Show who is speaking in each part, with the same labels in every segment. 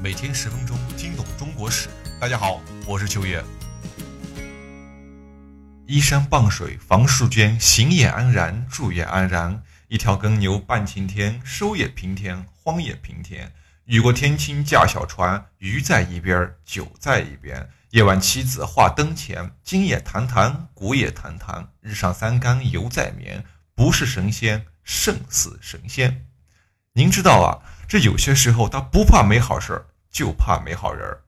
Speaker 1: 每天十分钟，听懂中国史。大家好，我是秋叶。依山傍水，房树间，行也安然，住也安然。一条耕牛半晴天，收也平天，荒也平天。雨过天青驾小船，鱼在一边，酒在一边。夜晚妻子话灯前，今夜谈谈，古也谈谈。日上三竿犹在眠，不是神仙胜似神仙。您知道啊，这有些时候他不怕没好事儿，就怕没好人儿。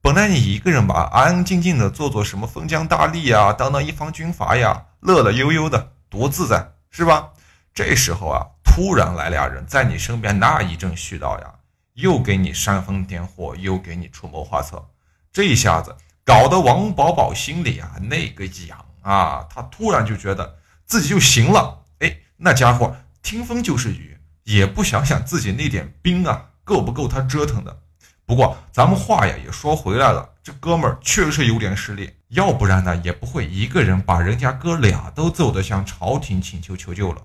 Speaker 1: 本来你一个人吧，安安静静的做做什么封疆大吏呀，当当一方军阀呀，乐乐悠悠的，多自在，是吧？这时候啊，突然来俩人在你身边，那一阵絮叨呀，又给你煽风点火，又给你出谋划策，这一下子搞得王宝宝心里啊那个痒啊，他突然就觉得自己就行了。哎，那家伙听风就是雨，也不想想自己那点兵啊够不够他折腾的。不过咱们话呀也说回来了，这哥们儿确实有点实力，要不然呢也不会一个人把人家哥俩都揍得向朝廷请求求救了。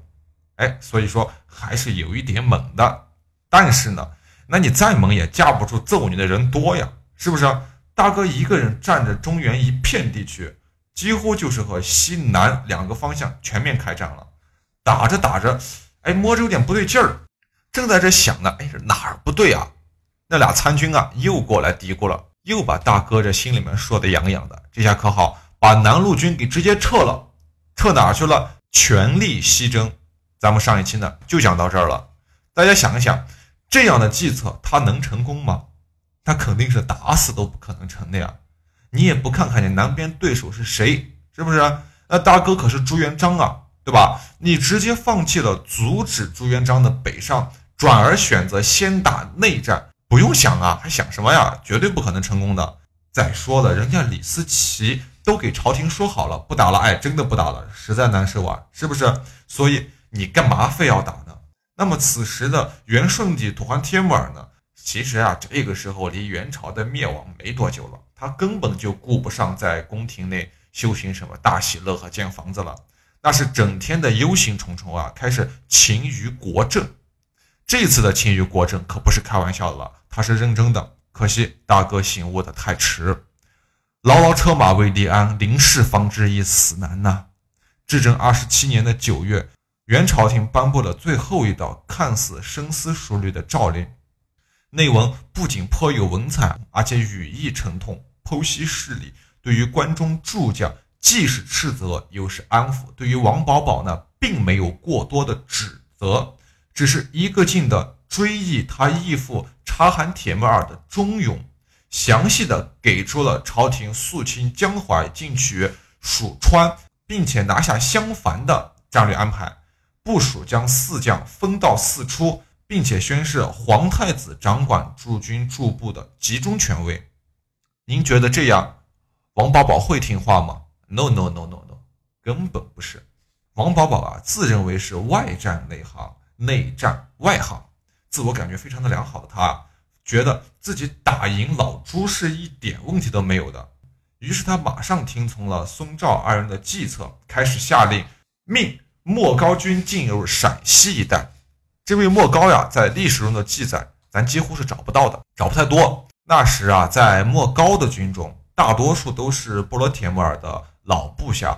Speaker 1: 哎，所以说还是有一点猛的，但是呢，那你再猛也架不住揍你的人多呀，是不是？大哥一个人占着中原一片地区，几乎就是和西南两个方向全面开战了。打着打着，哎，摸着有点不对劲儿，正在这想呢，哎，哪儿不对啊？那俩参军啊，又过来嘀咕了，又把大哥这心里面说的痒痒的。这下可好，把南路军给直接撤了，撤哪去了？全力西征。咱们上一期呢就讲到这儿了，大家想一想，这样的计策他能成功吗？他肯定是打死都不可能成的呀！你也不看看你南边对手是谁，是不是？那大哥可是朱元璋啊，对吧？你直接放弃了阻止朱元璋的北上，转而选择先打内战，不用想啊，还想什么呀？绝对不可能成功的。再说了，人家李思齐都给朝廷说好了，不打了，哎，真的不打了，实在难受啊，是不是？所以。你干嘛非要打呢？那么此时的元顺帝吐蕃帖木儿呢？其实啊，这个时候离元朝的灭亡没多久了，他根本就顾不上在宫廷内修行什么大喜乐和建房子了，那是整天的忧心忡忡啊，开始勤于国政。这次的勤于国政可不是开玩笑了，他是认真的。可惜大哥醒悟的太迟，牢牢车马未立鞍，临事方知一死难呐。至正二十七年的九月。元朝廷颁布了最后一道看似深思熟虑的诏令，内文不仅颇有文采，而且语意沉痛，剖析事理。对于关中诸将，既是斥责，又是安抚。对于王保保呢，并没有过多的指责，只是一个劲的追忆他义父察罕帖木儿的忠勇，详细的给出了朝廷肃清江淮，进取蜀川，并且拿下襄樊的战略安排。部署将四将分到四出，并且宣誓皇太子掌管驻军驻部的集中权威。您觉得这样，王保保会听话吗？No No No No No，根本不是。王保保啊，自认为是外战内行，内战外行，自我感觉非常的良好的。他觉得自己打赢老朱是一点问题都没有的。于是他马上听从了孙赵二人的计策，开始下令命。莫高军进入陕西一带，这位莫高呀，在历史中的记载，咱几乎是找不到的，找不太多。那时啊，在莫高的军中，大多数都是波罗铁木儿的老部下。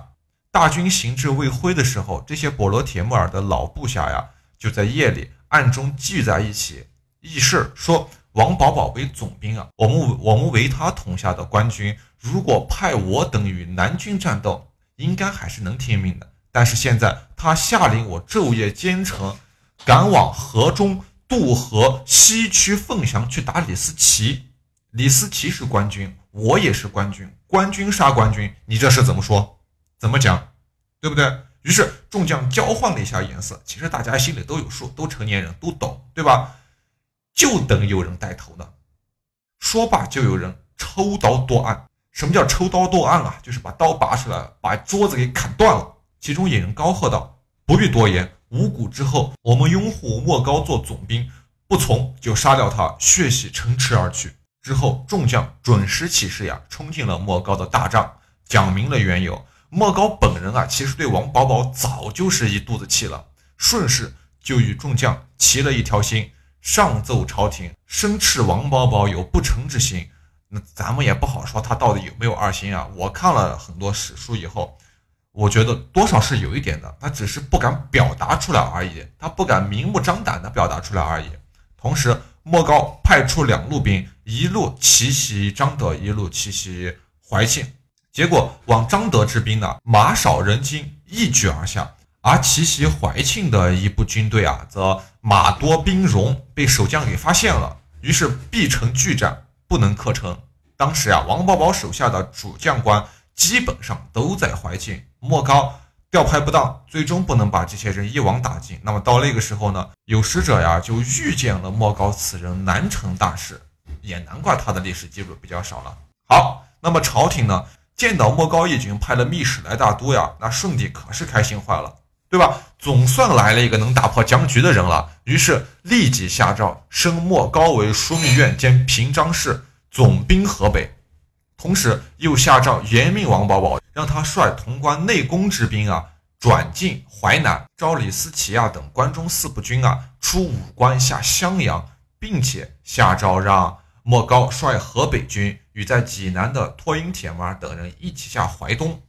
Speaker 1: 大军行至卫辉的时候，这些波罗铁木儿的老部下呀，就在夜里暗中聚在一起议事，说王保保为总兵啊，我们我们为他统下的官军，如果派我等与南军战斗，应该还是能听命的。但是现在他下令我昼夜兼程，赶往河中渡河西区凤翔去打李思齐。李思齐是官军，我也是官军，官军杀官军，你这是怎么说？怎么讲？对不对？于是众将交换了一下颜色，其实大家心里都有数，都成年人，都懂，对吧？就等有人带头呢。说罢，就有人抽刀剁案。什么叫抽刀剁案啊？就是把刀拔出来，把桌子给砍断了。其中一人高喝道：“不必多言，五谷之后，我们拥护莫高做总兵，不从就杀掉他，血洗城池而去。”之后，众将准时起事呀，冲进了莫高的大帐，讲明了缘由。莫高本人啊，其实对王保保早就是一肚子气了，顺势就与众将齐了一条心，上奏朝廷，申斥王保保有不臣之心。那咱们也不好说他到底有没有二心啊。我看了很多史书以后，我觉得多少是有一点的，他只是不敢表达出来而已，他不敢明目张胆的表达出来而已。同时，莫高派出两路兵，一路奇袭张德，一路奇袭怀庆。结果往张德之兵呢，马少人精，一举而下；而奇袭怀庆的一部军队啊，则马多兵戎，被守将给发现了，于是必成巨战。不能克城。当时啊，王保保手下的主将官基本上都在怀庆。莫高调派不当，最终不能把这些人一网打尽。那么到那个时候呢，有使者呀就预见了莫高此人难成大事，也难怪他的历史记录比较少了。好，那么朝廷呢，见到莫高义军派了密使来大都呀，那顺帝可是开心坏了。对吧？总算来了一个能打破僵局的人了。于是立即下诏升莫高为枢密院兼平章事，总兵河北。同时又下诏严命王保保，让他率潼关内宫之兵啊，转进淮南，召李思齐啊等关中四部军啊出武关下襄阳，并且下诏让莫高率河北军与在济南的托英铁木儿等人一起下淮东。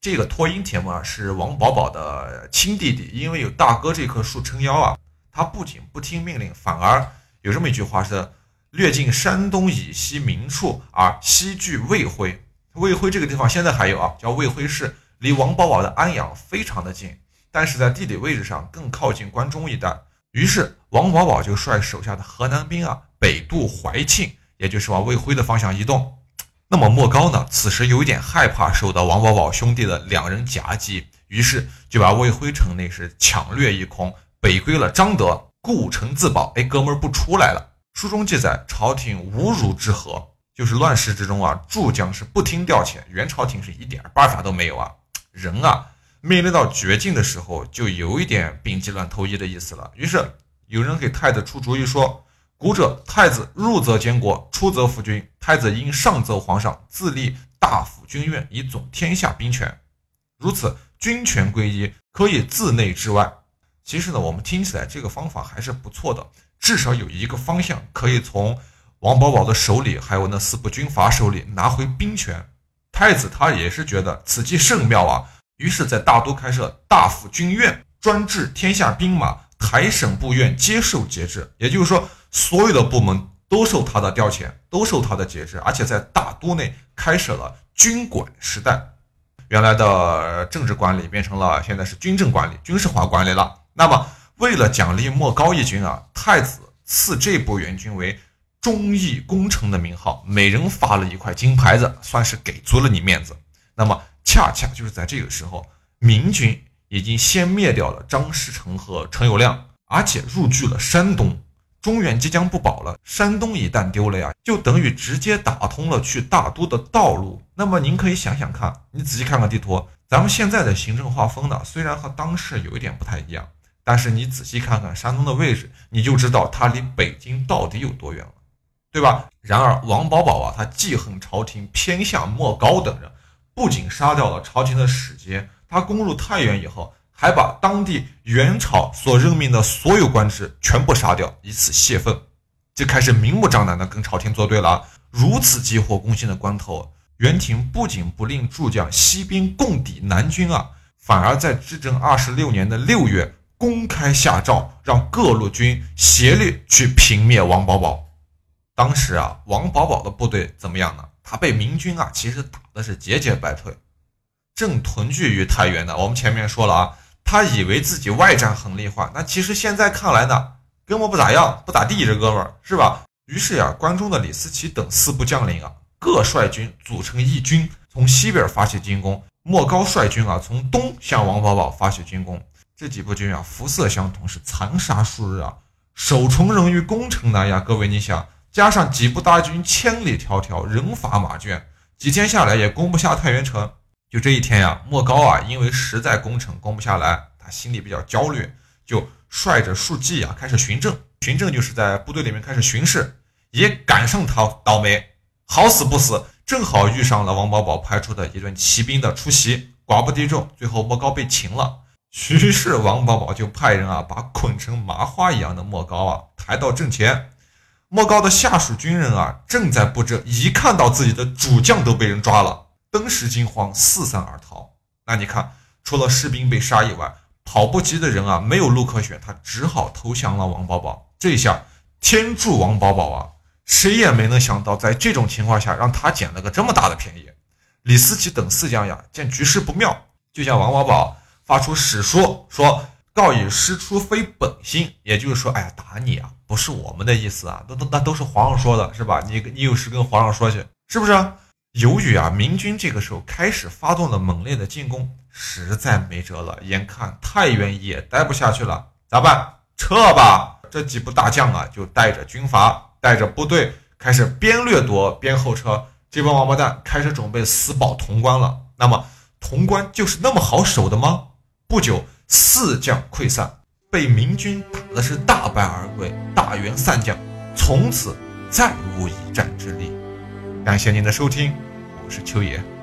Speaker 1: 这个托英铁木儿是王保保的亲弟弟，因为有大哥这棵树撑腰啊，他不仅不听命令，反而有这么一句话是：略进山东以西明处，而西距魏辉。魏辉这个地方现在还有啊，叫魏辉市，离王保保的安阳非常的近，但是在地理位置上更靠近关中一带。于是王保保就率手下的河南兵啊，北渡淮庆，也就是往魏辉的方向移动。那么莫高呢？此时有一点害怕受到王保保兄弟的两人夹击，于是就把魏辉城内是抢掠一空，北归了张德，故城自保。哎，哥们儿不出来了。书中记载，朝廷无如之何，就是乱世之中啊，诸将是不听调遣，元朝廷是一点办法都没有啊。人啊，面临到绝境的时候，就有一点病急乱投医的意思了。于是有人给太子出主意说。古者太子入则监国，出则服君。太子应上奏皇上，自立大府军院，以总天下兵权。如此，军权归一，可以自内至外。其实呢，我们听起来这个方法还是不错的，至少有一个方向可以从王保保的手里，还有那四部军阀手里拿回兵权。太子他也是觉得此计甚妙啊，于是，在大都开设大府军院，专治天下兵马，台省部院接受节制。也就是说。所有的部门都受他的调遣，都受他的节制，而且在大都内开设了军管时代，原来的政治管理变成了现在是军政管理、军事化管理了。那么，为了奖励莫高义军啊，太子赐这部援军为忠义功臣的名号，每人发了一块金牌子，算是给足了你面子。那么，恰恰就是在这个时候，明军已经先灭掉了张士诚和陈友谅，而且入据了山东。中原即将不保了，山东一旦丢了呀，就等于直接打通了去大都的道路。那么您可以想想看，你仔细看看地图，咱们现在的行政划分呢，虽然和当时有一点不太一样，但是你仔细看看山东的位置，你就知道它离北京到底有多远了，对吧？然而王保保啊，他记恨朝廷偏向莫高等人，不仅杀掉了朝廷的使节，他攻入太原以后。还把当地元朝所任命的所有官职全部杀掉，以此泄愤，就开始明目张胆的跟朝廷作对了。如此急火攻心的关头，元廷不仅不令诸将西兵共抵南军啊，反而在至正二十六年的六月公开下诏，让各路军协力去平灭王保保。当时啊，王保保的部队怎么样呢？他被明军啊，其实打的是节节败退，正屯聚于太原呢。我们前面说了啊。他以为自己外战很厉害，那其实现在看来呢，根本不咋样，不咋地，这哥们儿是吧？于是呀，关中的李思齐等四部将领啊，各率军组成义军，从西边发起进攻；莫高率军啊，从东向王保保发起进攻。这几部军啊，肤色相同，是残杀数日啊，守重人于攻城难呀。各位，你想，加上几部大军千里迢迢，人乏马倦，几天下来也攻不下太原城。就这一天呀，莫高啊，因为实在攻城攻不下来，他心里比较焦虑，就率着数骑啊开始巡政。巡政就是在部队里面开始巡视，也赶上他倒霉，好死不死，正好遇上了王保保派出的一顿骑兵的出袭，寡不敌众，最后莫高被擒了。于是王宝宝就派人啊，把捆成麻花一样的莫高啊抬到阵前。莫高的下属军人啊正在布阵，一看到自己的主将都被人抓了，登时惊慌，四散而逃。那你看，除了士兵被杀以外，跑不及的人啊没有路可选，他只好投降了王宝宝。这下天助王宝宝啊！谁也没能想到，在这种情况下让他捡了个这么大的便宜。李思齐等四将呀，见局势不妙，就向王宝宝发出史书，说。告以师出非本心，也就是说，哎呀，打你啊，不是我们的意思啊，都都那都是皇上说的，是吧？你你有事跟皇上说去，是不是？由于啊，明军这个时候开始发动了猛烈的进攻，实在没辙了，眼看太原也待不下去了，咋办？撤吧！这几部大将啊，就带着军阀，带着部队，开始边掠夺边后撤。这帮王八蛋开始准备死保潼关了。那么，潼关就是那么好守的吗？不久。四将溃散，被明军打的是大败而归，大元散将，从此再无一战之力。感谢您的收听，是秋野。